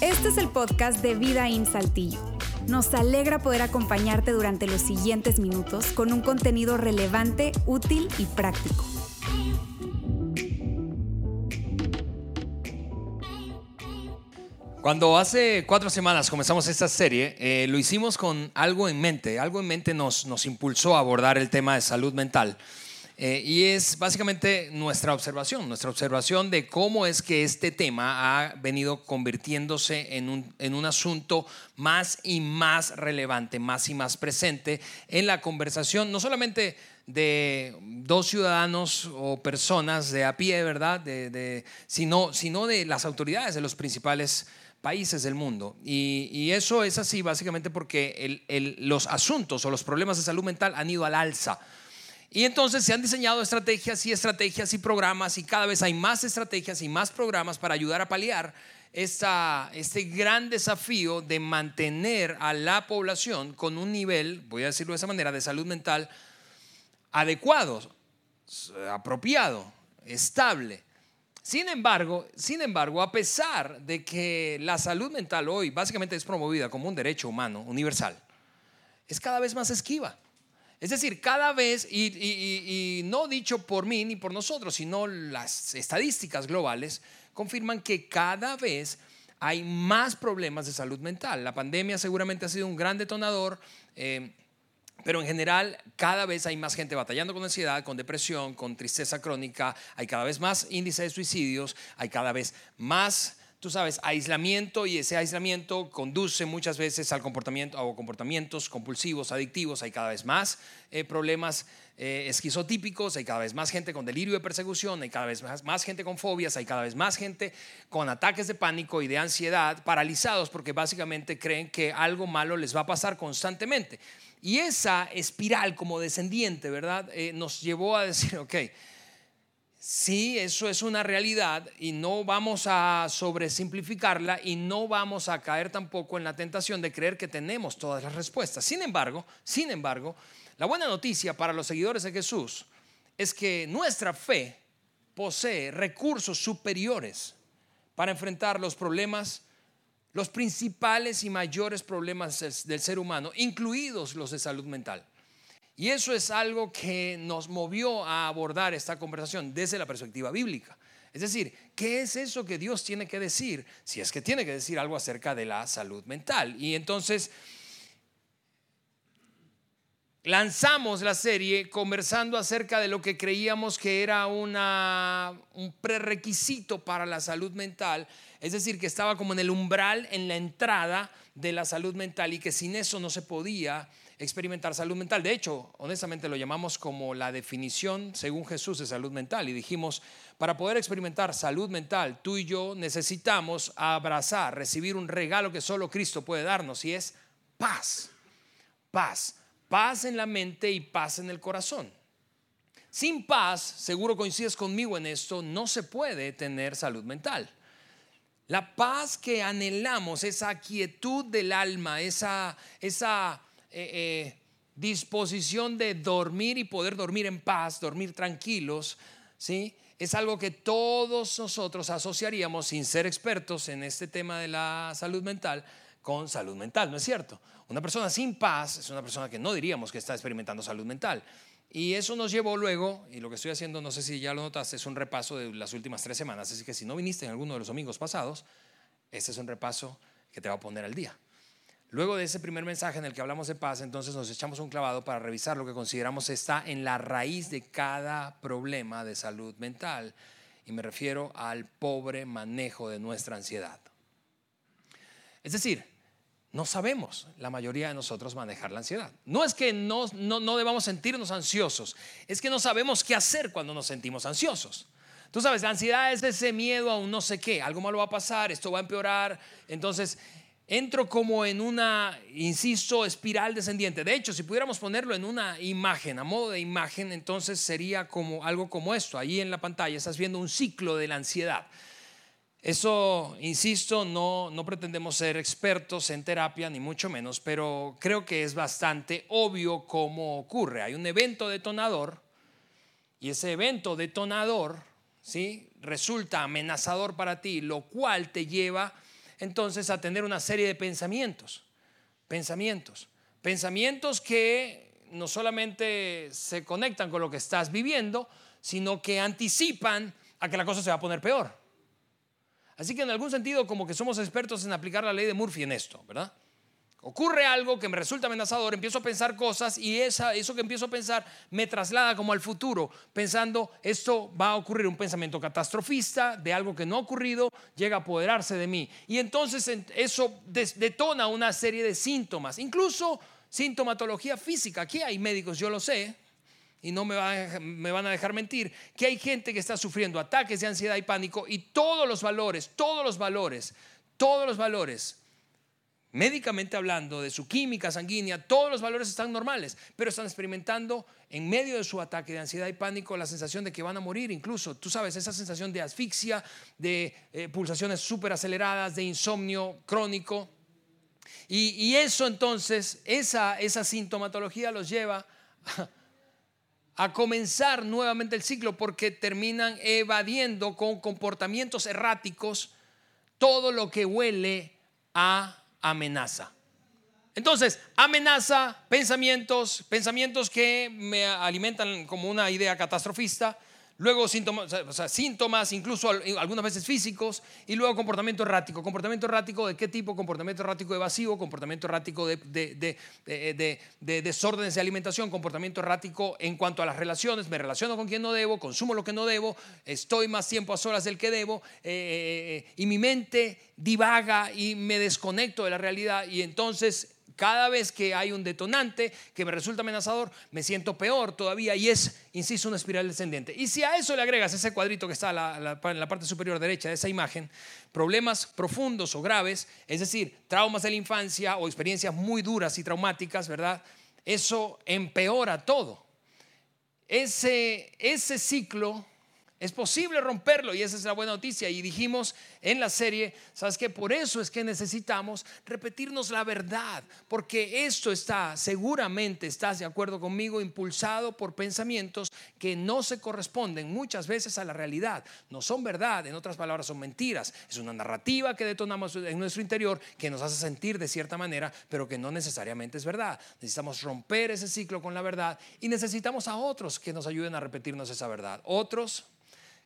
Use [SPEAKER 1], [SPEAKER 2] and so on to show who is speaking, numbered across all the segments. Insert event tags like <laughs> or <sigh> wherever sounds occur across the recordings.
[SPEAKER 1] Este es el podcast de Vida en Saltillo. Nos alegra poder acompañarte durante los siguientes minutos con un contenido relevante, útil y práctico.
[SPEAKER 2] Cuando hace cuatro semanas comenzamos esta serie, eh, lo hicimos con algo en mente. Algo en mente nos, nos impulsó a abordar el tema de salud mental. Eh, y es básicamente nuestra observación, nuestra observación de cómo es que este tema ha venido convirtiéndose en un, en un asunto más y más relevante, más y más presente en la conversación, no solamente de dos ciudadanos o personas de a pie, ¿verdad? De, de, sino, sino de las autoridades de los principales países del mundo. Y, eso es así básicamente porque los asuntos o los problemas de salud mental han ido al alza. Y entonces se han diseñado estrategias y estrategias y programas y cada vez hay más estrategias y más programas para ayudar a paliar esta, este gran desafío de mantener a la población con un nivel, voy a decirlo de esa manera, de salud mental adecuado, apropiado, estable. Sin embargo, sin embargo, a pesar de que la salud mental hoy básicamente es promovida como un derecho humano universal, es cada vez más esquiva. Es decir, cada vez, y, no dicho por mí ni por nosotros, sino las estadísticas globales confirman que cada vez hay más problemas de salud mental. La pandemia seguramente ha sido un gran detonador. Eh, pero en general cada vez hay más gente batallando con ansiedad, con depresión, con tristeza crónica, hay cada vez más índice de suicidios, hay cada vez más, tú sabes, aislamiento y ese aislamiento conduce muchas veces al comportamiento o comportamientos compulsivos, adictivos, hay cada vez más eh, problemas eh, esquizotípicos, hay cada vez más gente con delirio de persecución, hay cada vez más, gente con fobias, hay cada vez más gente con ataques de pánico y de ansiedad, paralizados porque básicamente creen que algo malo les va a pasar constantemente. Y esa espiral como descendiente, ¿verdad? Eh, nos llevó a decir, <laughs> ok, sí, eso es una realidad y no vamos a sobresimplificarla y no vamos a caer tampoco en la tentación de creer que tenemos todas las respuestas. Sin embargo, sin embargo, la buena noticia para los seguidores de Jesús es que nuestra fe posee recursos superiores para enfrentar los problemas los principales y mayores problemas del ser humano, incluidos los de salud mental. Y eso es algo que nos movió a abordar esta conversación desde la perspectiva bíblica. Es decir, ¿qué es eso que Dios tiene que decir? Si es que tiene que decir algo acerca de la salud mental. Y entonces lanzamos la serie conversando acerca de lo que creíamos que era un prerequisito para la salud mental es decir, que estaba como en el umbral, en la entrada de la salud mental y que sin eso no se podía experimentar salud mental. De hecho, honestamente lo llamamos como la definición, según Jesús, de salud mental. Y dijimos, para poder experimentar salud mental, tú y yo necesitamos abrazar, recibir un regalo que solo Cristo puede darnos y es paz. Paz. Paz en la mente y paz en el corazón. Sin paz, seguro coincides conmigo en esto, no se puede tener salud mental. La paz que anhelamos, esa quietud del alma, esa, esa eh, eh, disposición de dormir y poder dormir en paz, dormir tranquilos, ¿sí? es algo que todos nosotros asociaríamos, sin ser expertos en este tema de la salud mental, con salud mental, ¿no es cierto? Una persona sin paz es una persona que no diríamos que está experimentando salud mental. Y eso nos llevó luego, y lo que estoy haciendo, no sé si ya lo notaste, es un repaso de las últimas tres semanas. Así que si no viniste en alguno de los domingos pasados, este es un repaso que te va a poner al día. Luego de ese primer mensaje en el que hablamos de paz, entonces nos echamos un clavado para revisar lo que consideramos está en la raíz de cada problema de salud mental. Y me refiero al pobre manejo de nuestra ansiedad. Es decir, no sabemos la mayoría de nosotros manejar la ansiedad. No es que no, no, debamos sentirnos ansiosos, es que no sabemos qué hacer cuando nos sentimos ansiosos. Tú sabes, la ansiedad es ese miedo a un no sé qué, algo malo va a pasar, esto va a empeorar. Entonces, entro como en una, insisto, espiral descendiente. De hecho, si pudiéramos ponerlo en una imagen, a modo de imagen, entonces sería como algo como esto. Ahí en la pantalla estás viendo un ciclo de la ansiedad. Eso, insisto, no, no pretendemos ser expertos en terapia, ni mucho menos, pero creo que es bastante obvio cómo ocurre. Hay un evento detonador y ese evento detonador, ¿sí? resulta amenazador para ti, lo cual te lleva entonces a tener una serie de pensamientos, pensamientos, pensamientos que no solamente se conectan con lo que estás viviendo, sino que anticipan a que la cosa se va a poner peor. Así que en algún sentido como que somos expertos en aplicar la ley de Murphy en esto, ¿verdad? Ocurre algo que me resulta amenazador, empiezo a pensar cosas y esa, eso que empiezo a pensar me traslada como al futuro, pensando esto va a ocurrir, un pensamiento catastrofista de algo que no ha ocurrido, llega a apoderarse de mí. Y entonces eso detona una serie de síntomas, incluso sintomatología física. Aquí hay médicos, yo lo sé, y no me, van a dejar mentir, que hay gente que está sufriendo ataques de ansiedad y pánico y todos los valores, todos los valores, todos los valores, médicamente hablando, de su química sanguínea, todos los valores están normales, pero están experimentando en medio de su ataque de ansiedad y pánico la sensación de que van a morir, incluso, tú sabes, esa sensación de asfixia, de eh, pulsaciones súper aceleradas, de insomnio crónico. Y, eso entonces, esa, esa sintomatología los lleva a, a comenzar nuevamente el ciclo porque terminan evadiendo con comportamientos erráticos todo lo que huele a amenaza. Entonces, amenaza, pensamientos, pensamientos que me alimentan como una idea catastrofista, luego síntomas, síntomas, incluso algunas veces físicos, y luego comportamiento errático. ¿Comportamiento errático de qué tipo? Comportamiento errático evasivo, comportamiento errático de, de, desórdenes de alimentación, comportamiento errático en cuanto a las relaciones, me relaciono con quien no debo, consumo lo que no debo, estoy más tiempo a solas del que debo, eh, eh, eh, y mi mente divaga y me desconecto de la realidad, y entonces cada vez que hay un detonante que me resulta amenazador, me siento peor todavía y es, insisto, una espiral descendente. Y si a eso le agregas ese cuadrito que está en la parte superior derecha de esa imagen, problemas profundos o graves, es decir, traumas de la infancia o experiencias muy duras y traumáticas, ¿verdad? Eso empeora todo. Ese, ese ciclo es posible romperlo y esa es la buena noticia. Y dijimos en la serie, ¿sabes qué? Por eso es que necesitamos repetirnos la verdad, porque esto está, seguramente estás de acuerdo conmigo, impulsado por pensamientos que no se corresponden muchas veces a la realidad. No son verdad, en otras palabras, son mentiras. Es una narrativa que detonamos en nuestro interior que nos hace sentir de cierta manera, pero que no necesariamente es verdad. Necesitamos romper ese ciclo con la verdad y necesitamos a otros que nos ayuden a repetirnos esa verdad. Otros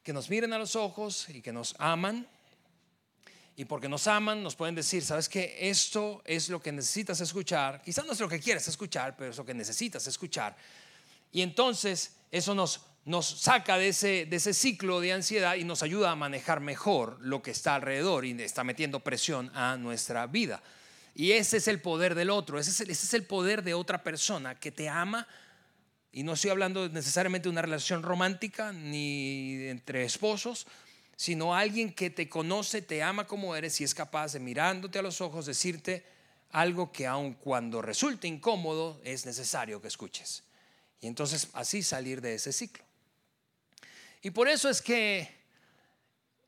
[SPEAKER 2] que nos miren a los ojos y que nos aman. Y porque nos aman, nos pueden decir, sabes que esto es lo que necesitas escuchar. Quizás no es lo que quieres escuchar, pero es lo que necesitas escuchar. Y entonces eso nos, nos saca de ese, de ese ciclo de ansiedad y nos ayuda a manejar mejor lo que está alrededor y está metiendo presión a nuestra vida. Y ese es el poder del otro, ese es el, ese es el poder de otra persona que te ama y no estoy hablando necesariamente de una relación romántica ni entre esposos, sino alguien que te conoce, te ama como eres y es capaz de mirándote a los ojos decirte algo que aun cuando resulte incómodo es necesario que escuches. Y entonces así salir de ese ciclo. Y por eso es que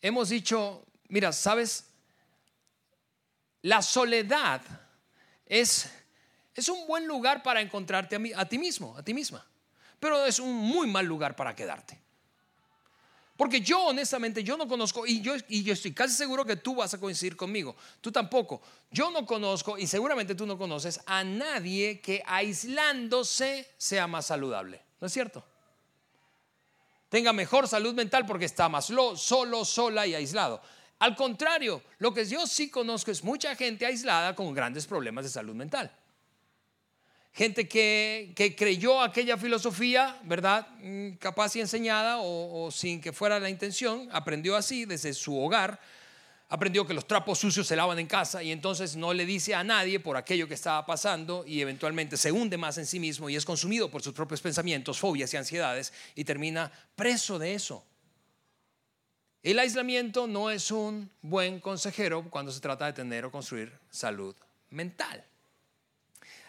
[SPEAKER 2] hemos dicho, mira, sabes, la soledad es, es un buen lugar para encontrarte a, a ti mismo, a ti misma pero es un muy mal lugar para quedarte. Porque yo honestamente, yo no conozco, y yo, y yo estoy casi seguro que tú vas a coincidir conmigo, tú tampoco, yo no conozco, y seguramente tú no conoces a nadie que aislándose sea más saludable, ¿no es cierto? Tenga mejor salud mental porque está más solo, sola y aislado. Al contrario, lo que yo sí conozco es mucha gente aislada con grandes problemas de salud mental gente que, creyó aquella filosofía, ¿verdad? Mm, capaz y enseñada o, sin que fuera la intención, aprendió así desde su hogar, aprendió que los trapos sucios se lavan en casa y entonces no le dice a nadie por aquello que estaba pasando y eventualmente se hunde más en sí mismo y es consumido por sus propios pensamientos, fobias y ansiedades y termina preso de eso. El aislamiento no es un buen consejero cuando se trata de tener o construir salud mental.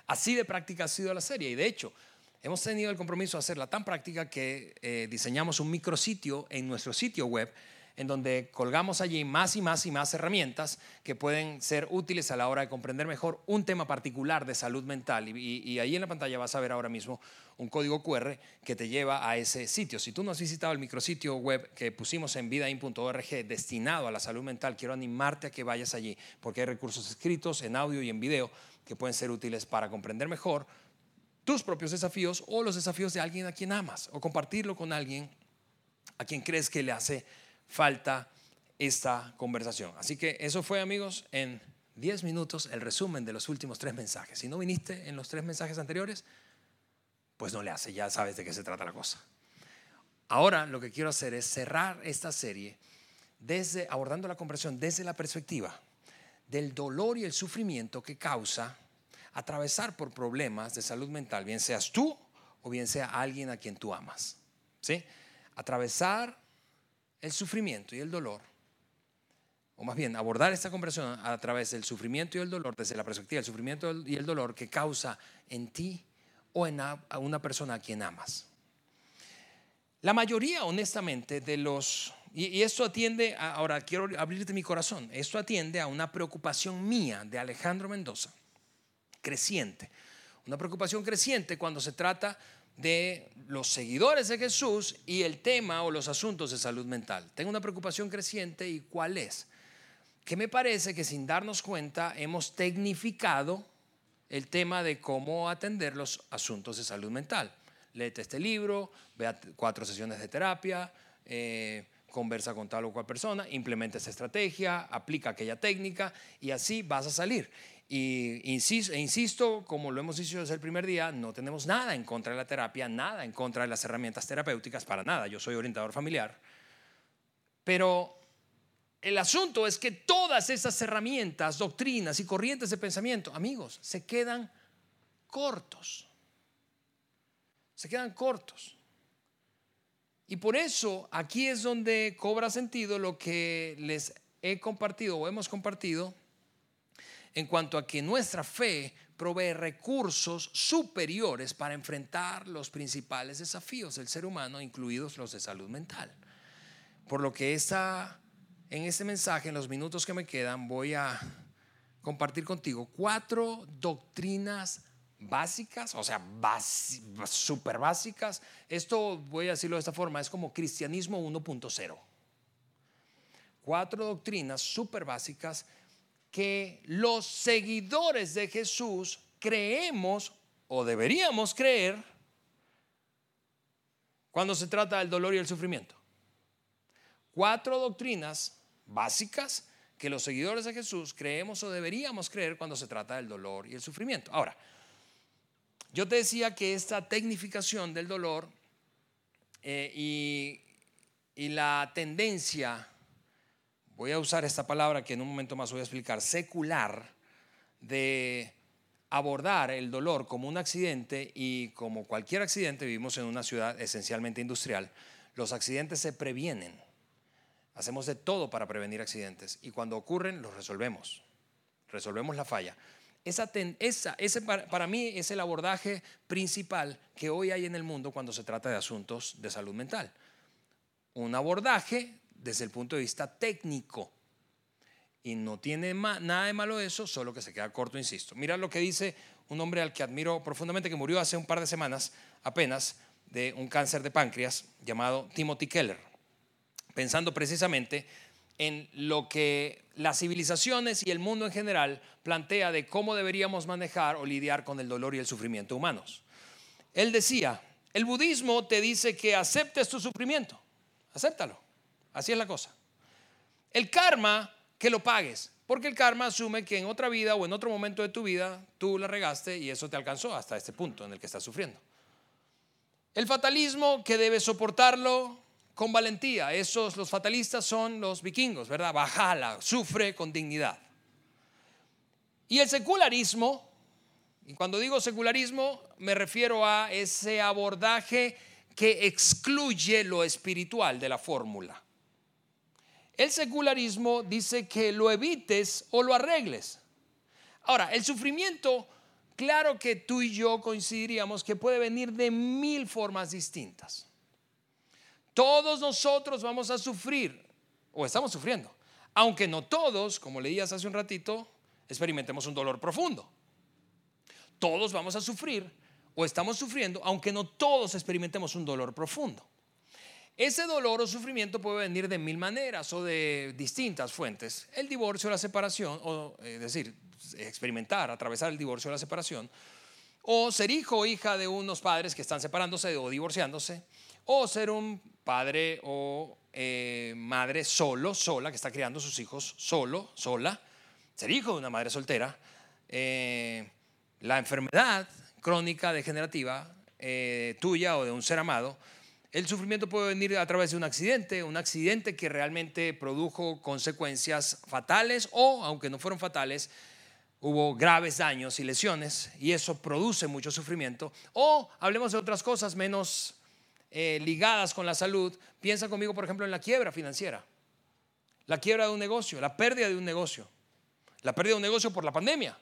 [SPEAKER 2] Así de práctica ha sido la serie y de hecho hemos tenido el compromiso de hacerla tan práctica que eh, diseñamos un micrositio en nuestro sitio web en donde colgamos allí más y más y más herramientas que pueden ser útiles a la hora de comprender mejor un tema particular de salud mental. Y, ahí en la pantalla vas a ver ahora mismo un código QR que te lleva a ese sitio. Si tú no has visitado el micrositio web que pusimos en vidain.org destinado a la salud mental, quiero animarte a que vayas allí, porque hay recursos escritos en audio y en video que pueden ser útiles para comprender mejor tus propios desafíos o los desafíos de alguien a quien amas, o compartirlo con alguien a quien crees que le hace falta esta conversación. Así que eso fue, amigos, en 10 minutos el resumen de los últimos tres mensajes. Si no viniste en los tres mensajes anteriores, pues no le hace, ya sabes de qué se trata la cosa. Ahora lo que quiero hacer es cerrar esta serie desde abordando la conversación desde la perspectiva del dolor y el sufrimiento que causa atravesar por problemas de salud mental, bien seas tú o bien sea alguien a quien tú amas. ¿Sí? Atravesar el sufrimiento y el dolor, o más bien abordar esta conversación a través del sufrimiento y el dolor, desde la perspectiva del sufrimiento y el dolor que causa en ti o en una persona a quien amas. La mayoría, honestamente, de los... Y, esto atiende, ahora quiero abrirte mi corazón, esto atiende a una preocupación mía de Alejandro Mendoza, creciente. Una preocupación creciente cuando se trata de los seguidores de Jesús y el tema o los asuntos de salud mental. Tengo una preocupación creciente y ¿cuál es? Que me parece que sin darnos cuenta hemos tecnificado el tema de cómo atender los asuntos de salud mental. Léete este libro, vea cuatro sesiones de terapia, eh, conversa con tal o cual persona, implementa esa estrategia, aplica aquella técnica y así vas a salir. Y insisto, e insisto, como lo hemos dicho desde el primer día, no tenemos nada en contra de la terapia, nada en contra de las herramientas terapéuticas, para nada. Yo soy orientador familiar. Pero el asunto es que todas esas herramientas, doctrinas y corrientes de pensamiento, amigos, se quedan cortos. Se quedan cortos. Y por eso aquí es donde cobra sentido lo que les he compartido o hemos compartido en cuanto a que nuestra fe provee recursos superiores para enfrentar los principales desafíos del ser humano, incluidos los de salud mental. Por lo que esta, en este mensaje, en los minutos que me quedan, voy a compartir contigo cuatro doctrinas básicas, o sea, súper básicas. Esto, voy a decirlo de esta forma, es como cristianismo 1.0. Cuatro doctrinas súper básicas que los seguidores de Jesús creemos o deberíamos creer cuando se trata del dolor y el sufrimiento. Cuatro doctrinas básicas que los seguidores de Jesús creemos o deberíamos creer cuando se trata del dolor y el sufrimiento. Ahora, yo te decía que esta tecnificación del dolor eh, y, y la tendencia voy a usar esta palabra que en un momento más voy a explicar, secular, de abordar el dolor como un accidente y como cualquier accidente, vivimos en una ciudad esencialmente industrial, los accidentes se previenen. Hacemos de todo para prevenir accidentes y cuando ocurren los resolvemos, resolvemos la falla. Esa, ese para, para mí es el abordaje principal que hoy hay en el mundo cuando se trata de asuntos de salud mental. Un abordaje desde el punto de vista técnico. Y no tiene nada de malo eso, solo que se queda corto, insisto. Mira lo que dice un hombre al que admiro profundamente, que murió hace un par de semanas apenas de un cáncer de páncreas, llamado Timothy Keller, pensando precisamente en lo que las civilizaciones y el mundo en general plantea de cómo deberíamos manejar o lidiar con el dolor y el sufrimiento humanos. Él decía, el budismo te dice que aceptes tu sufrimiento, acéptalo. Así es la cosa. El karma, que lo pagues. Porque el karma asume que en otra vida o en otro momento de tu vida tú la regaste y eso te alcanzó hasta este punto en el que estás sufriendo. El fatalismo, que debes soportarlo con valentía. Esos, los fatalistas son los vikingos, ¿verdad? Bajala, sufre con dignidad. Y el secularismo, y cuando digo secularismo me refiero a ese abordaje que excluye lo espiritual de la fórmula. El secularismo dice que lo evites o lo arregles. Ahora, el sufrimiento, claro que tú y yo coincidiríamos que puede venir de mil formas distintas. Todos nosotros vamos a sufrir o estamos sufriendo. Aunque no todos, como leías hace un ratito, experimentemos un dolor profundo. Todos vamos a sufrir o estamos sufriendo, aunque no todos experimentemos un dolor profundo. Ese dolor o sufrimiento puede venir de mil maneras o de distintas fuentes. El divorcio o la separación, o es decir, experimentar, atravesar el divorcio o la separación, o ser hijo o hija de unos padres que están separándose o divorciándose, o ser un padre o eh, madre solo, sola, que está criando sus hijos solo, sola, ser hijo de una madre soltera, eh, la enfermedad crónica degenerativa eh, tuya o de un ser amado, el sufrimiento puede venir a través de un accidente, un accidente que realmente produjo consecuencias fatales o, aunque no fueron fatales, hubo graves daños y lesiones y eso produce mucho sufrimiento. O hablemos de otras cosas menos eh, ligadas con la salud. Piensa conmigo, por ejemplo, en la quiebra financiera, la quiebra de un negocio, la pérdida de un negocio, la pérdida de un negocio por la pandemia,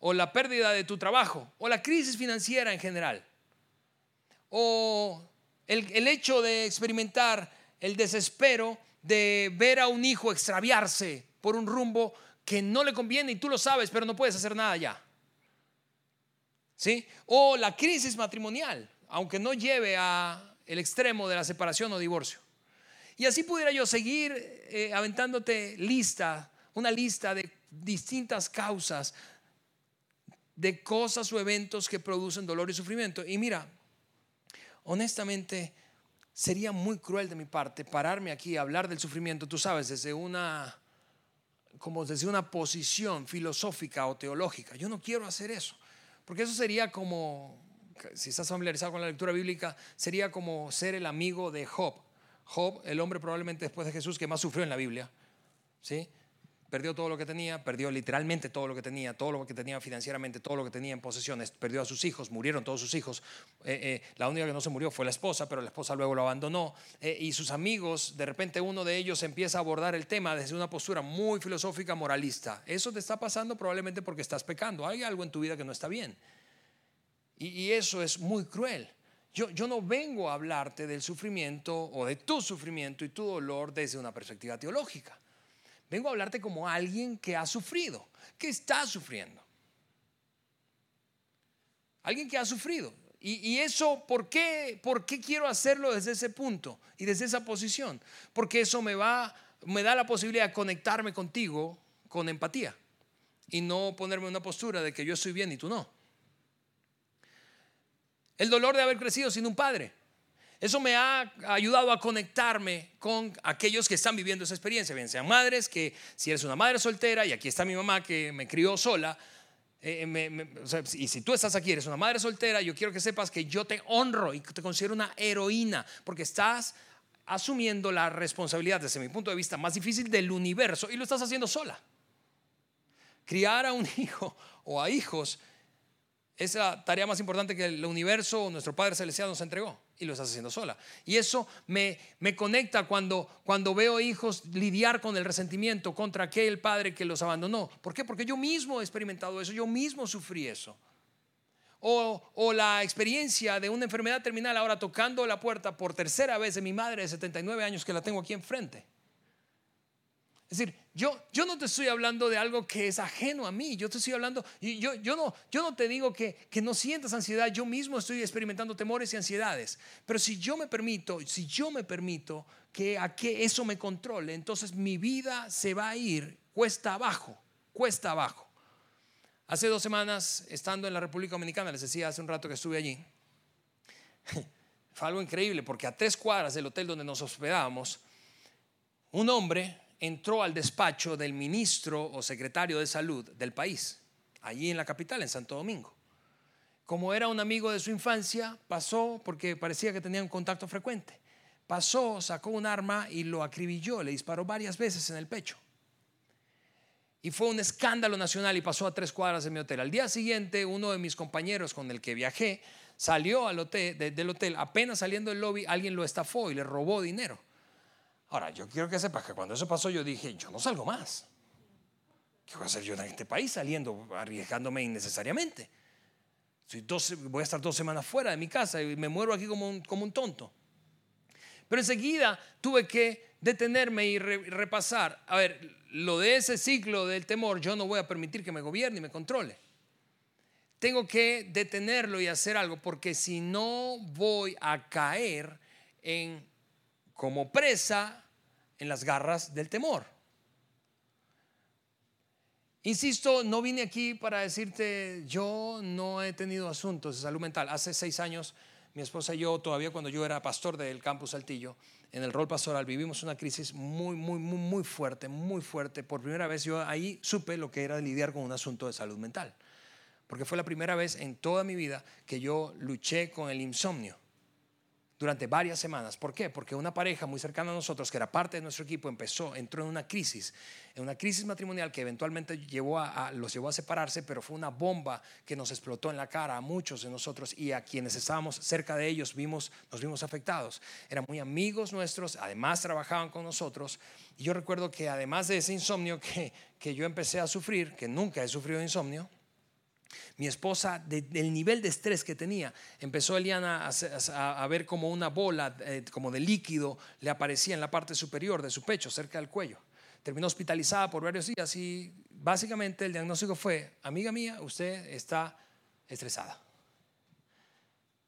[SPEAKER 2] o la pérdida de tu trabajo, o la crisis financiera en general o el, hecho de experimentar el desespero de ver a un hijo extraviarse por un rumbo que no le conviene y tú lo sabes, pero no puedes hacer nada ya. ¿Sí? O la crisis matrimonial, aunque no lleve a el extremo de la separación o divorcio. Y así pudiera yo seguir eh, aventándote lista, una lista de distintas causas de cosas o eventos que producen dolor y sufrimiento. Y mira, honestamente, sería muy cruel de mi parte pararme aquí a hablar del sufrimiento, tú sabes, desde una como desde una posición filosófica o teológica. Yo no quiero hacer eso, porque eso sería como si estás familiarizado con la lectura bíblica, sería como ser el amigo de Job. Job, el hombre probablemente después de Jesús que más sufrió en la Biblia, ¿sí? perdió todo lo que tenía, perdió literalmente todo lo que tenía, todo lo que tenía financieramente, todo lo que tenía en posesiones, perdió a sus hijos, murieron todos sus hijos. Eh, eh, la única que no se murió fue la esposa, pero la esposa luego lo abandonó. Eh, y sus amigos, de repente uno de ellos empieza a abordar el tema desde una postura muy filosófica, moralista. Eso te está pasando probablemente porque estás pecando. Hay algo en tu vida que no está bien. Y, eso es muy cruel. Yo, no vengo a hablarte del sufrimiento o de tu sufrimiento y tu dolor desde una perspectiva teológica. Vengo a hablarte como alguien que ha sufrido, que está sufriendo. Alguien que ha sufrido. Y, eso, ¿por qué, ¿por qué quiero hacerlo desde ese punto y desde esa posición? Porque eso me me da la posibilidad de conectarme contigo con empatía y no ponerme en una postura de que yo estoy bien y tú no. El dolor de haber crecido sin un padre. Eso me ha ayudado a conectarme con aquellos que están viviendo esa experiencia, bien sean madres, que si eres una madre soltera, y aquí está mi mamá que me crió sola, eh, y si tú estás aquí, eres una madre soltera, yo quiero que sepas que yo te honro y te considero una heroína, porque estás asumiendo la responsabilidad desde mi punto de vista más difícil del universo y lo estás haciendo sola. Criar a un <laughs> hijo o a hijos es la tarea más importante que el universo nuestro Padre Celestial nos entregó y lo estás haciendo sola. Y eso me, me conecta cuando, cuando veo hijos lidiar con el resentimiento contra aquel padre que los abandonó. ¿Por qué? Porque yo mismo he experimentado eso, yo mismo sufrí eso. O, o, la experiencia de una enfermedad terminal ahora tocando la puerta por tercera vez de mi madre de 79 años que la tengo aquí enfrente. Es decir, yo, yo no te estoy hablando de algo que es ajeno a mí, yo te estoy hablando, y yo, yo, no, yo no te digo que, que no sientas ansiedad, yo mismo estoy experimentando temores y ansiedades, pero si yo me permito, si yo me permito que a que eso me controle, entonces mi vida se va a ir cuesta abajo, cuesta abajo. Hace dos semanas, estando en la República Dominicana, les decía hace un rato que estuve allí, <laughs> fue algo increíble porque a tres cuadras del hotel donde nos hospedábamos, un hombre entró al despacho del ministro o secretario de salud del país, allí en la capital, en Santo Domingo. Como era un amigo de su infancia, pasó porque parecía que tenía un contacto frecuente. Pasó, sacó un arma y lo acribilló, le disparó varias veces en el pecho. Y fue un escándalo nacional y pasó a tres cuadras de mi hotel. Al día siguiente, uno de mis compañeros con el que viajé salió al hotel, del hotel, apenas saliendo del lobby, alguien lo estafó y le robó dinero. Ahora, yo quiero que sepas que cuando eso pasó yo dije, yo no salgo más. ¿Qué voy a hacer yo en este país saliendo, arriesgándome innecesariamente? voy a estar dos semanas fuera de mi casa y me muero aquí como un, como un tonto. Pero enseguida tuve que detenerme y repasar. A ver, lo de ese ciclo del temor, yo no voy a permitir que me gobierne y me controle. Tengo que detenerlo y hacer algo porque si no voy a caer en como presa en las garras del temor. Insisto, no vine aquí para decirte, yo no he tenido asuntos de salud mental. Hace seis años, mi esposa y yo, todavía cuando yo era pastor del campus Saltillo, en el rol pastoral, vivimos una crisis muy, muy, muy, muy fuerte, muy fuerte. Por primera vez yo ahí supe lo que era lidiar con un asunto de salud mental. Porque fue la primera vez en toda mi vida que yo luché con el insomnio durante varias semanas. ¿Por qué? Porque una pareja muy cercana a nosotros, que era parte de nuestro equipo, empezó, entró en una crisis, en una crisis matrimonial que eventualmente llevó a, los llevó a separarse, pero fue una bomba que nos explotó en la cara a muchos de nosotros y a quienes estábamos cerca de ellos vimos, nos vimos afectados. Eran muy amigos nuestros, además trabajaban con nosotros. Y yo recuerdo que además de ese insomnio que, que yo empecé a sufrir, que nunca he sufrido insomnio, mi esposa, del nivel de estrés que tenía, empezó Eliana a, ver como una bola, eh, como de líquido, le aparecía en la parte superior de su pecho, cerca del cuello. Terminó hospitalizada por varios días y básicamente el diagnóstico fue, amiga mía, usted está estresada.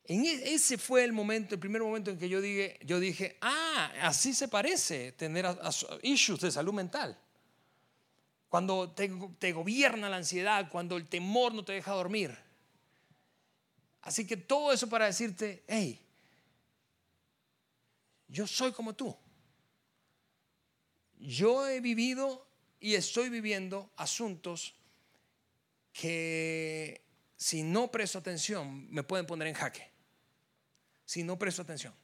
[SPEAKER 2] En e, ese fue el momento, el primer momento en que yo dije, yo dije, ah, así se parece tener issues de salud mental cuando te, gobierna la ansiedad, cuando el temor no te deja dormir. Así que todo eso para decirte, hey, yo soy como tú. Yo he vivido y estoy viviendo asuntos que si no presto atención me pueden poner en jaque. Si no presto atención.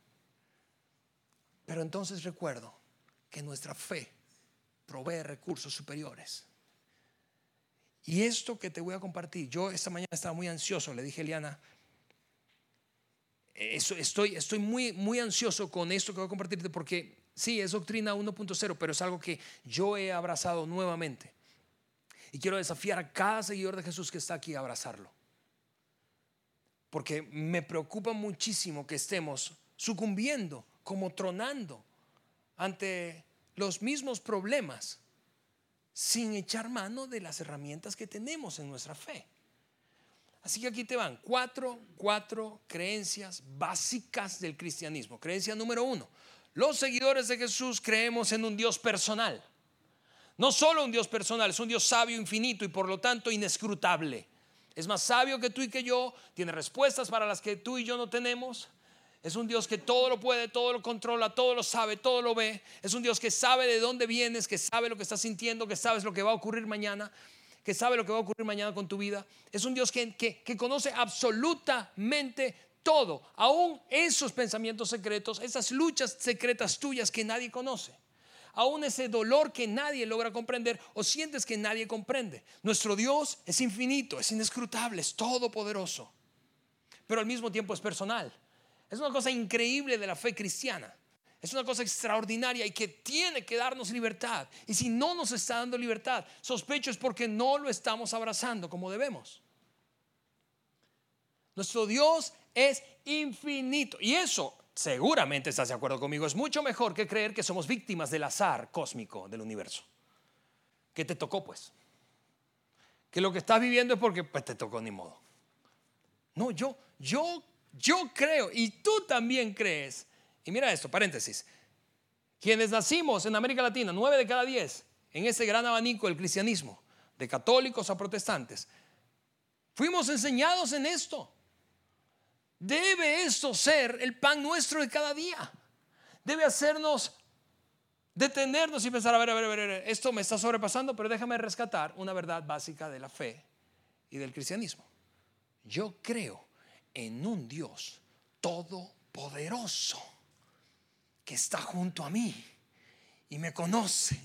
[SPEAKER 2] Pero entonces recuerdo que nuestra fe provee recursos superiores. Y esto que te voy a compartir, yo esta mañana estaba muy ansioso, le dije a Eliana, estoy, estoy muy, muy ansioso con esto que voy a compartirte porque sí, es doctrina 1.0, pero es algo que yo he abrazado nuevamente. Y quiero desafiar a cada seguidor de Jesús que está aquí a abrazarlo. Porque me preocupa muchísimo que estemos sucumbiendo, como tronando ante los mismos problemas sin echar mano de las herramientas que tenemos en nuestra fe. Así que aquí te van cuatro, cuatro creencias básicas del cristianismo. Creencia número uno, los seguidores de Jesús creemos en un Dios personal. No solo un Dios personal, es un Dios sabio, infinito y por lo tanto inescrutable. Es más sabio que tú y que yo, tiene respuestas para las que tú y yo no tenemos. Es un Dios que todo lo puede, todo lo controla, todo lo sabe, todo lo ve. Es un Dios que sabe de dónde vienes, que sabe lo que estás sintiendo, que sabes lo que va a ocurrir mañana, que sabe lo que va a ocurrir mañana con tu vida. Es un Dios que, que, conoce absolutamente todo, aún esos pensamientos secretos, esas luchas secretas tuyas que nadie conoce. Aún ese dolor que nadie logra comprender o sientes que nadie comprende. Nuestro Dios es infinito, es inescrutable, es todopoderoso, pero al mismo tiempo es personal. Es una cosa increíble de la fe cristiana. Es una cosa extraordinaria y que tiene que darnos libertad. Y si no nos está dando libertad, sospecho es porque no lo estamos abrazando como debemos. Nuestro Dios es infinito. Y eso, seguramente estás de acuerdo conmigo, es mucho mejor que creer que somos víctimas del azar cósmico del universo. Que te tocó pues. Que lo que estás viviendo es porque pues, te tocó ni modo. No, yo, yo yo creo y tú también crees. Y mira esto, paréntesis. Quienes nacimos en América Latina, nueve de cada diez, en ese gran abanico del cristianismo, de católicos a protestantes, fuimos enseñados en esto. Debe esto ser el pan nuestro de cada día. Debe hacernos detenernos y pensar, a ver, a ver, a ver, esto me está sobrepasando, pero déjame rescatar una verdad básica de la fe y del cristianismo. Yo creo en un Dios todopoderoso que está junto a mí y me conoce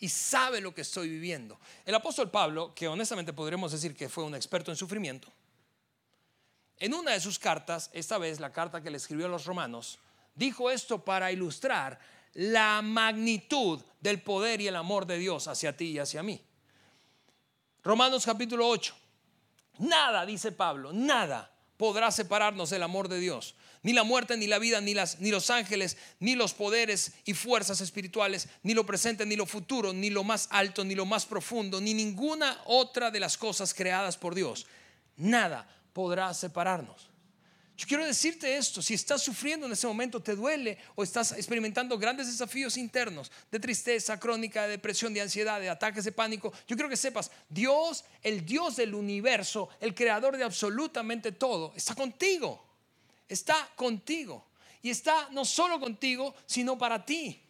[SPEAKER 2] y sabe lo que estoy viviendo. El apóstol Pablo, que honestamente podríamos decir que fue un experto en sufrimiento, en una de sus cartas, esta vez la carta que le escribió a los romanos, dijo esto para ilustrar la magnitud del poder y el amor de Dios hacia ti y hacia mí. Romanos capítulo 8. Nada, dice Pablo, nada podrá separarnos del amor de Dios. Ni la muerte, ni la vida, ni, las, ni los ángeles, ni los poderes y fuerzas espirituales, ni lo presente, ni lo futuro, ni lo más alto, ni lo más profundo, ni ninguna otra de las cosas creadas por Dios. Nada podrá separarnos. Yo quiero decirte esto, si estás sufriendo en ese momento, te duele o estás experimentando grandes desafíos internos de tristeza crónica, de depresión, de ansiedad, de ataques de pánico, yo quiero que sepas, Dios, el Dios del universo, el creador de absolutamente todo, está contigo, está contigo. Y está no solo contigo, sino para ti.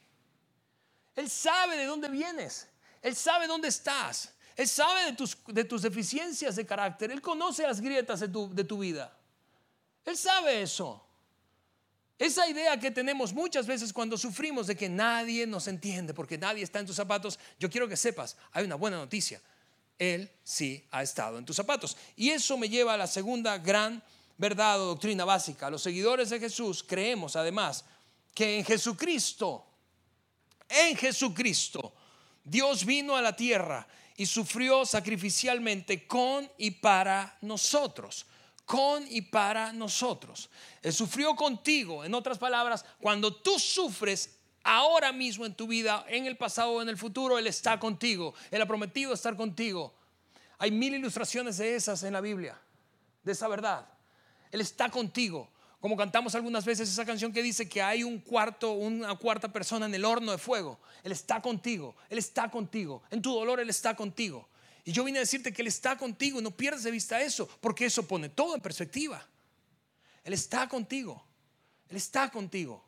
[SPEAKER 2] Él sabe de dónde vienes, Él sabe dónde estás, Él sabe de tus, de tus deficiencias de carácter, Él conoce las grietas de tu, de tu vida. Él sabe eso. Esa idea que tenemos muchas veces cuando sufrimos de que nadie nos entiende porque nadie está en tus zapatos, yo quiero que sepas, hay una buena noticia. Él sí ha estado en tus zapatos. Y eso me lleva a la segunda gran verdad o doctrina básica. Los seguidores de Jesús creemos además que en Jesucristo, en Jesucristo, Dios vino a la tierra y sufrió sacrificialmente con y para nosotros con y para nosotros. Él sufrió contigo. En otras palabras, cuando tú sufres ahora mismo en tu vida, en el pasado o en el futuro, Él está contigo. Él ha prometido estar contigo. Hay mil ilustraciones de esas en la Biblia, de esa verdad. Él está contigo. Como cantamos algunas veces esa canción que dice que hay un cuarto, una cuarta persona en el horno de fuego. Él está contigo. Él está contigo. En tu dolor Él está contigo. Y yo vine a decirte que Él está contigo, no pierdas de vista eso, porque eso pone todo en perspectiva. Él está contigo, Él está contigo.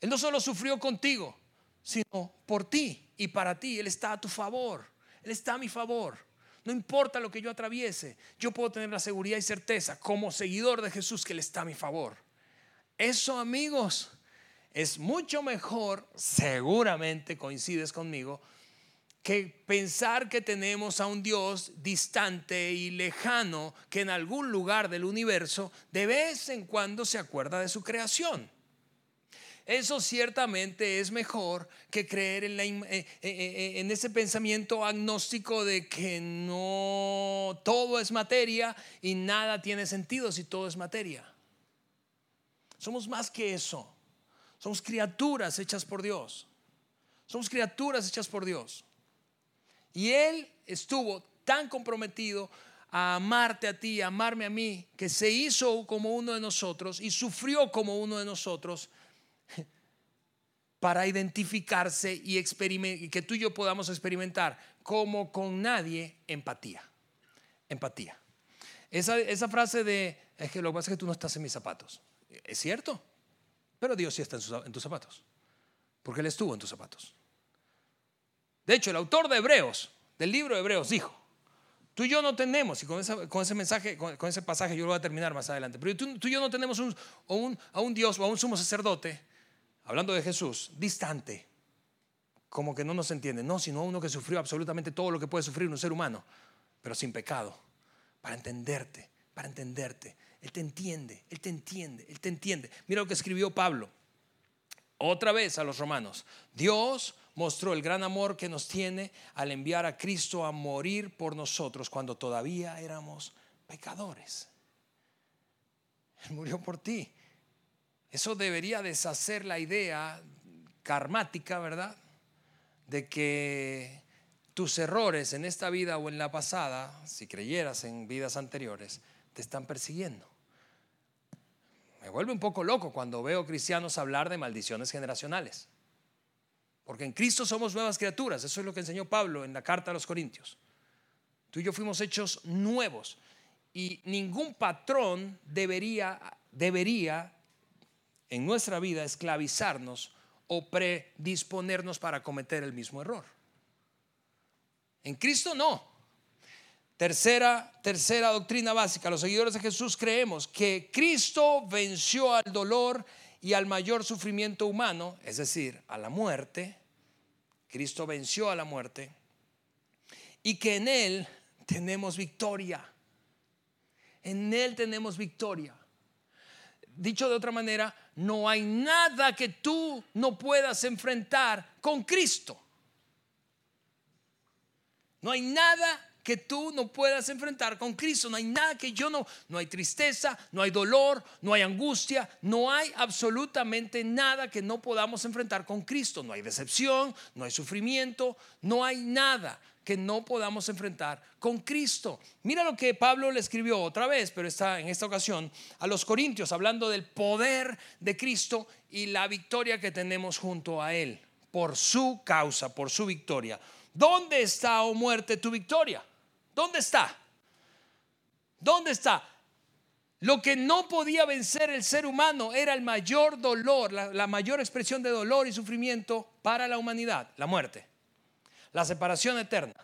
[SPEAKER 2] Él no solo sufrió contigo, sino por ti y para ti. Él está a tu favor, Él está a mi favor. No importa lo que yo atraviese, yo puedo tener la seguridad y certeza como seguidor de Jesús que Él está a mi favor. Eso, amigos, es mucho mejor, seguramente coincides conmigo, que pensar que tenemos a un Dios distante y lejano que en algún lugar del universo de vez en cuando se acuerda de su creación. Eso ciertamente es mejor que creer en, eh, eh, eh, en, ese pensamiento agnóstico de que no todo es materia y nada tiene sentido si todo es materia. Somos más que eso. Somos criaturas hechas por Dios. Somos criaturas hechas por Dios. Y Él estuvo tan comprometido a amarte a ti, a amarme a mí, que se hizo como uno de nosotros y sufrió como uno de nosotros para identificarse y, que tú y yo podamos experimentar como con nadie empatía. Empatía. Esa, frase de, es que lo que pasa es que tú no estás en mis zapatos. Es cierto, pero Dios sí está en, en tus zapatos, porque Él estuvo en tus zapatos. De hecho, el autor de Hebreos, del libro de Hebreos, dijo, tú y yo no tenemos, y con, ese mensaje, con, ese pasaje yo lo voy a terminar más adelante, pero tú, y yo no tenemos a un Dios o a un sumo sacerdote, hablando de Jesús, distante, como que no nos entiende, no, sino a uno que sufrió absolutamente todo lo que puede sufrir un ser humano, pero sin pecado, para entenderte, para entenderte. Él te entiende, Él te entiende, Él te entiende. Mira lo que escribió Pablo, otra vez a los romanos. Dios mostró el gran amor que nos tiene al enviar a Cristo a morir por nosotros cuando todavía éramos pecadores. Él murió por ti. Eso debería deshacer la idea karmática, ¿verdad? De que tus errores en esta vida o en la pasada, si creyeras en vidas anteriores, te están persiguiendo. Me vuelve un poco loco cuando veo cristianos hablar de maldiciones generacionales. Porque en Cristo somos nuevas criaturas. Eso es lo que enseñó Pablo en la carta a los Corintios. Tú y yo fuimos hechos nuevos. Y ningún patrón debería, debería en nuestra vida esclavizarnos o predisponernos para cometer el mismo error. En Cristo no. Tercera, tercera doctrina básica, los seguidores de Jesús creemos que Cristo venció al dolor y al mayor sufrimiento humano, es decir, a la muerte, Cristo venció a la muerte, y que en Él tenemos victoria. En Él tenemos victoria. Dicho de otra manera, no hay nada que tú no puedas enfrentar con Cristo. No hay nada que tú no puedas enfrentar con Cristo. No hay nada que yo no, no hay tristeza, no hay dolor, no hay angustia, no hay absolutamente nada que no podamos enfrentar con Cristo. No hay decepción, no hay sufrimiento, no hay nada que no podamos enfrentar con Cristo. Mira lo que Pablo le escribió otra vez, pero está en esta ocasión a los Corintios, hablando del poder de Cristo y la victoria que tenemos junto a Él, por su causa, por su victoria. ¿Dónde está, oh muerte, tu victoria? ¿Dónde está? ¿Dónde está? Lo que no podía vencer el ser humano era el mayor dolor, la, mayor expresión de dolor y sufrimiento para la humanidad, la muerte, la separación eterna.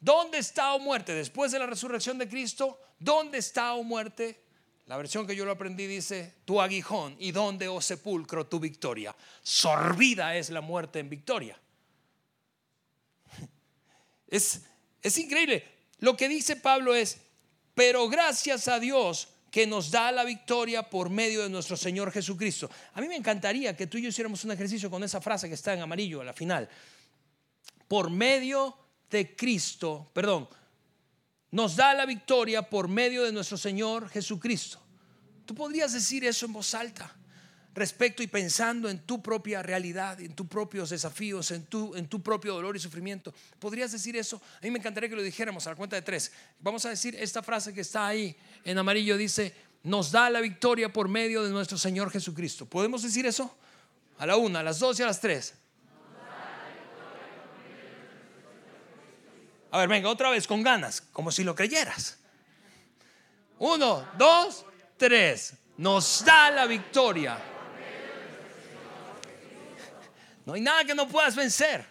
[SPEAKER 2] ¿Dónde está, oh muerte, después de la resurrección de Cristo? ¿Dónde está, oh muerte? La versión que yo lo aprendí dice, tu aguijón y dónde, oh sepulcro, tu victoria. Sorbida es la muerte en victoria. <laughs> Es, es increíble. Lo que dice Pablo es, pero gracias a Dios que nos da la victoria por medio de nuestro Señor Jesucristo. A mí me encantaría que tú y yo hiciéramos un ejercicio con esa frase que está en amarillo a la final. Por medio de Cristo, perdón, nos da la victoria por medio de nuestro Señor Jesucristo. Tú podrías decir eso en voz alta respecto y pensando en tu propia realidad, en tus propios desafíos, en tu, en tu propio dolor y sufrimiento. ¿Podrías decir eso? A mí me encantaría que lo dijéramos a la cuenta de tres. Vamos a decir esta frase que está ahí en amarillo, dice, nos da la victoria por medio de nuestro Señor Jesucristo. ¿Podemos decir eso? A la una, a las dos y a las tres. A ver, venga, otra vez con ganas, como si lo creyeras. Uno, dos, tres. Nos da la victoria no hay nada que no puedas vencer.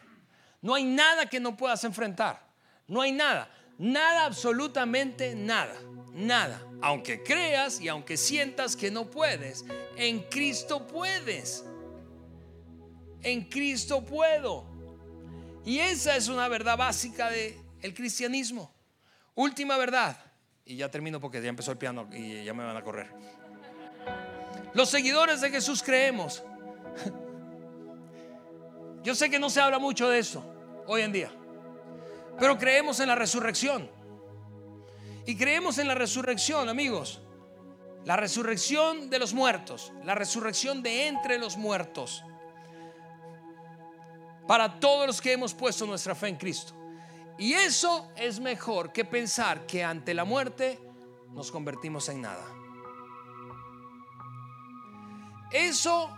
[SPEAKER 2] No hay nada que no puedas enfrentar. No hay nada. Nada, absolutamente nada. Nada. Aunque creas y aunque sientas que no puedes, en Cristo puedes. En Cristo puedo. Y esa es una verdad básica del el cristianismo. Última verdad. Y ya termino porque ya empezó el piano y ya me van a correr. Los seguidores de Jesús creemos yo sé que no se habla mucho de eso hoy en día, pero creemos en la resurrección. Y creemos en la resurrección, amigos. La resurrección de los muertos, la resurrección de entre los muertos. Para todos los que hemos puesto nuestra fe en Cristo. Y eso es mejor que pensar que ante la muerte nos convertimos en nada. Eso,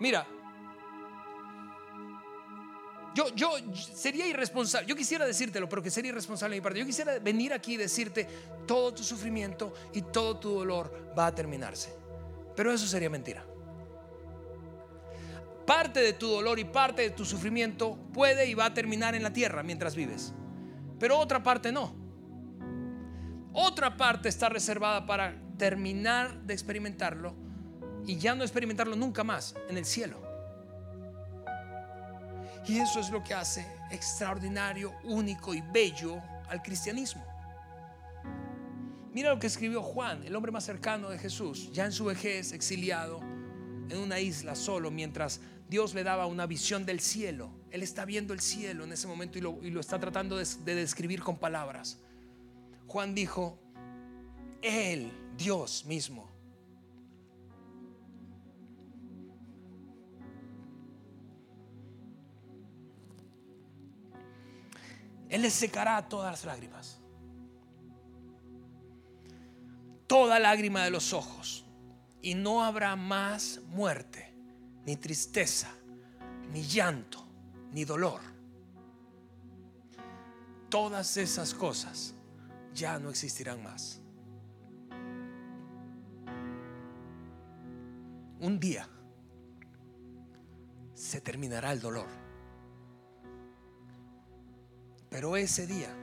[SPEAKER 2] mira, yo, yo sería irresponsable, yo quisiera decírtelo, pero que sería irresponsable de mi parte. Yo quisiera venir aquí y decirte, todo tu sufrimiento y todo tu dolor va a terminarse. Pero eso sería mentira. Parte de tu dolor y parte de tu sufrimiento puede y va a terminar en la tierra mientras vives. Pero otra parte no. Otra parte está reservada para terminar de experimentarlo y ya no experimentarlo nunca más en el cielo. Y eso es lo que hace extraordinario, único y bello al cristianismo. Mira lo que escribió Juan, el hombre más cercano de Jesús, ya en su vejez, exiliado en una isla solo, mientras Dios le daba una visión del cielo. Él está viendo el cielo en ese momento y lo, está tratando de, de describir con palabras. Juan dijo, Él, Dios mismo, Él le secará todas las lágrimas. Toda lágrima de los ojos. Y no habrá más muerte, ni tristeza, ni llanto, ni dolor. Todas esas cosas ya no existirán más. Un día se terminará el dolor pero ese día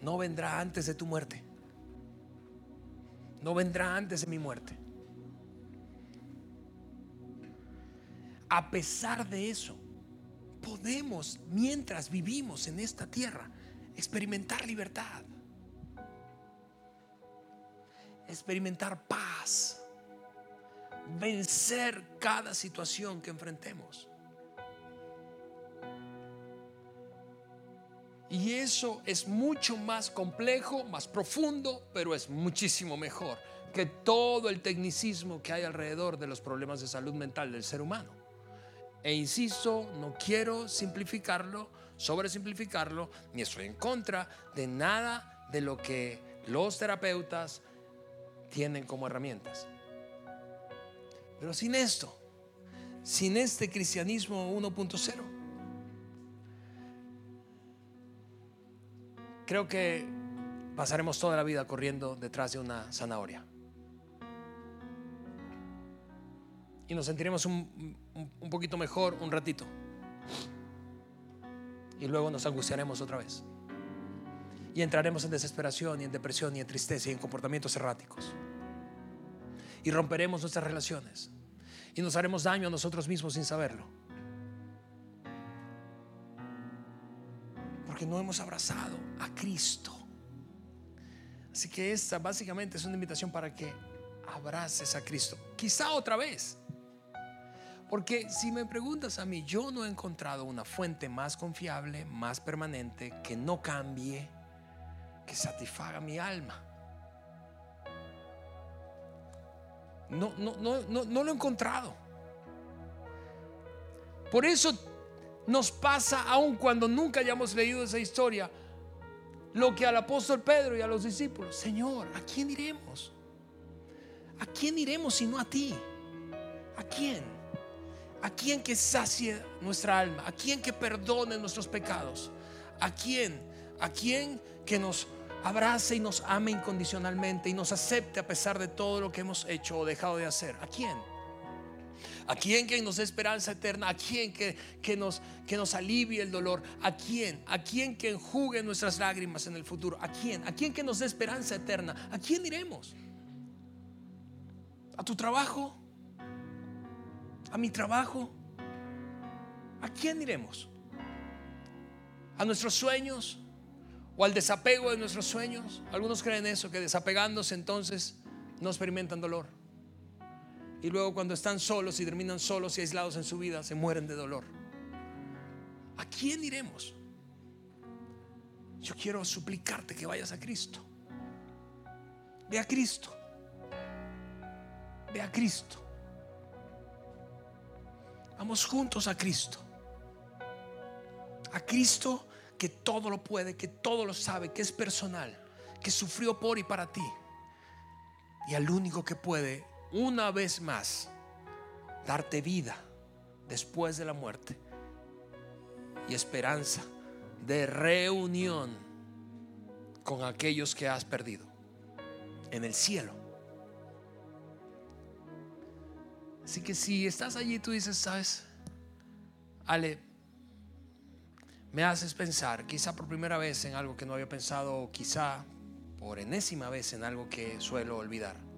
[SPEAKER 2] no vendrá antes de tu muerte. No vendrá antes de mi muerte. A pesar de eso, podemos, mientras vivimos en esta tierra, experimentar libertad, experimentar paz, vencer cada situación que enfrentemos. Y eso es mucho más complejo, más profundo, pero es muchísimo mejor que todo el tecnicismo que hay alrededor de los problemas de salud mental del ser humano. E insisto, no quiero simplificarlo, sobresimplificarlo, ni estoy en contra de nada de lo que los terapeutas tienen como herramientas. Pero sin esto, sin este cristianismo 1.0, creo que pasaremos toda la vida corriendo detrás de una zanahoria. Y nos sentiremos un, un, poquito mejor un ratito. Y luego nos angustiaremos otra vez. Y entraremos en desesperación y en depresión y en tristeza y en comportamientos erráticos. Y romperemos nuestras relaciones. Y nos haremos daño a nosotros mismos sin saberlo. Porque no hemos abrazado a Cristo. Así que esta básicamente es una invitación para que abraces a Cristo. Quizá otra vez. Porque si me preguntas a mí, yo no he encontrado una fuente más confiable, más permanente, que no cambie, que satisfaga mi alma. No, no, no, no, no lo he encontrado. Por eso nos pasa, aun cuando nunca hayamos leído esa historia, lo que al apóstol Pedro y a los discípulos, Señor, ¿a quién iremos? ¿A quién iremos sino a ti? ¿A quién? ¿A quién que sacie nuestra alma? ¿A quién que perdone nuestros pecados? ¿A quién? ¿A quién que nos abrace y nos ame incondicionalmente y nos acepte a pesar de todo lo que hemos hecho o dejado de hacer? ¿A quién? ¿A quién que nos dé esperanza eterna? ¿A quién que, que, nos, que nos alivie el dolor? ¿A quién? ¿A quién que enjugue nuestras lágrimas en el futuro? ¿A quién? ¿A quién que nos dé esperanza eterna? ¿A quién iremos? ¿A tu trabajo? a mi trabajo? ¿A quién iremos? ¿A nuestros sueños? ¿O al desapego de nuestros sueños? Algunos creen eso, que desapegándose entonces no experimentan dolor. Y luego cuando están solos y terminan solos y aislados en su vida, se mueren de dolor. ¿A quién iremos? Yo quiero suplicarte que vayas a Cristo. Ve a Cristo. Ve a Cristo. Vamos juntos a Cristo. A Cristo que todo lo puede, que todo lo sabe, que es personal, que sufrió por y para ti. Y al único que puede, una vez más, darte vida después de la muerte y esperanza de reunión con aquellos que has perdido en el cielo. Así que si estás allí, tú dices, sabes, Ale, me haces pensar, quizá por primera vez en algo que no había pensado, o quizá por enésima vez en algo que suelo olvidar.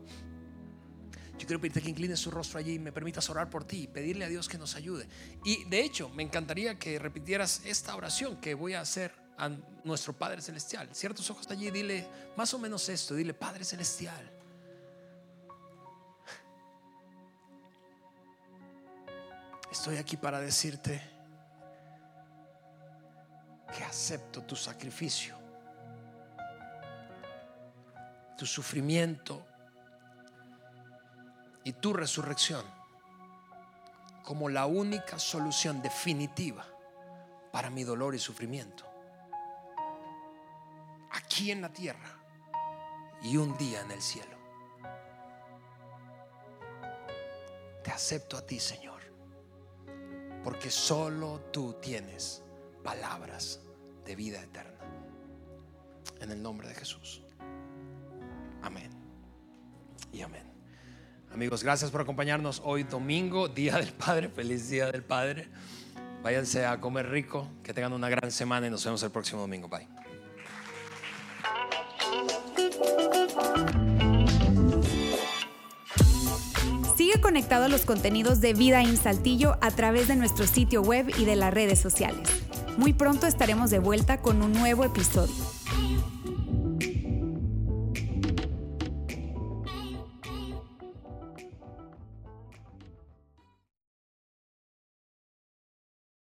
[SPEAKER 2] Yo quiero pedirte que inclines su rostro allí y me permitas orar por ti pedirle a Dios que nos ayude. Y de hecho, me encantaría que repitieras esta oración que voy a hacer a nuestro Padre Celestial. Ciertos ojos allí, dile más o menos esto, dile Padre Celestial Estoy aquí para decirte que acepto tu sacrificio, tu sufrimiento y tu resurrección como la única solución definitiva para mi dolor y sufrimiento. Aquí en la tierra y un día en el cielo. Te acepto a ti, Señor porque solo tú tienes palabras de vida eterna. En el nombre de Jesús. Amigos, gracias por acompañarnos hoy domingo, Día del Padre. Feliz Día del Padre. Váyanse a comer rico, que tengan una gran semana y nos vemos el próximo domingo. Bye.
[SPEAKER 1] Sigue conectado a los contenidos de Vida en Saltillo a través de nuestro sitio web y de las redes sociales. Muy pronto estaremos de vuelta con un nuevo episodio.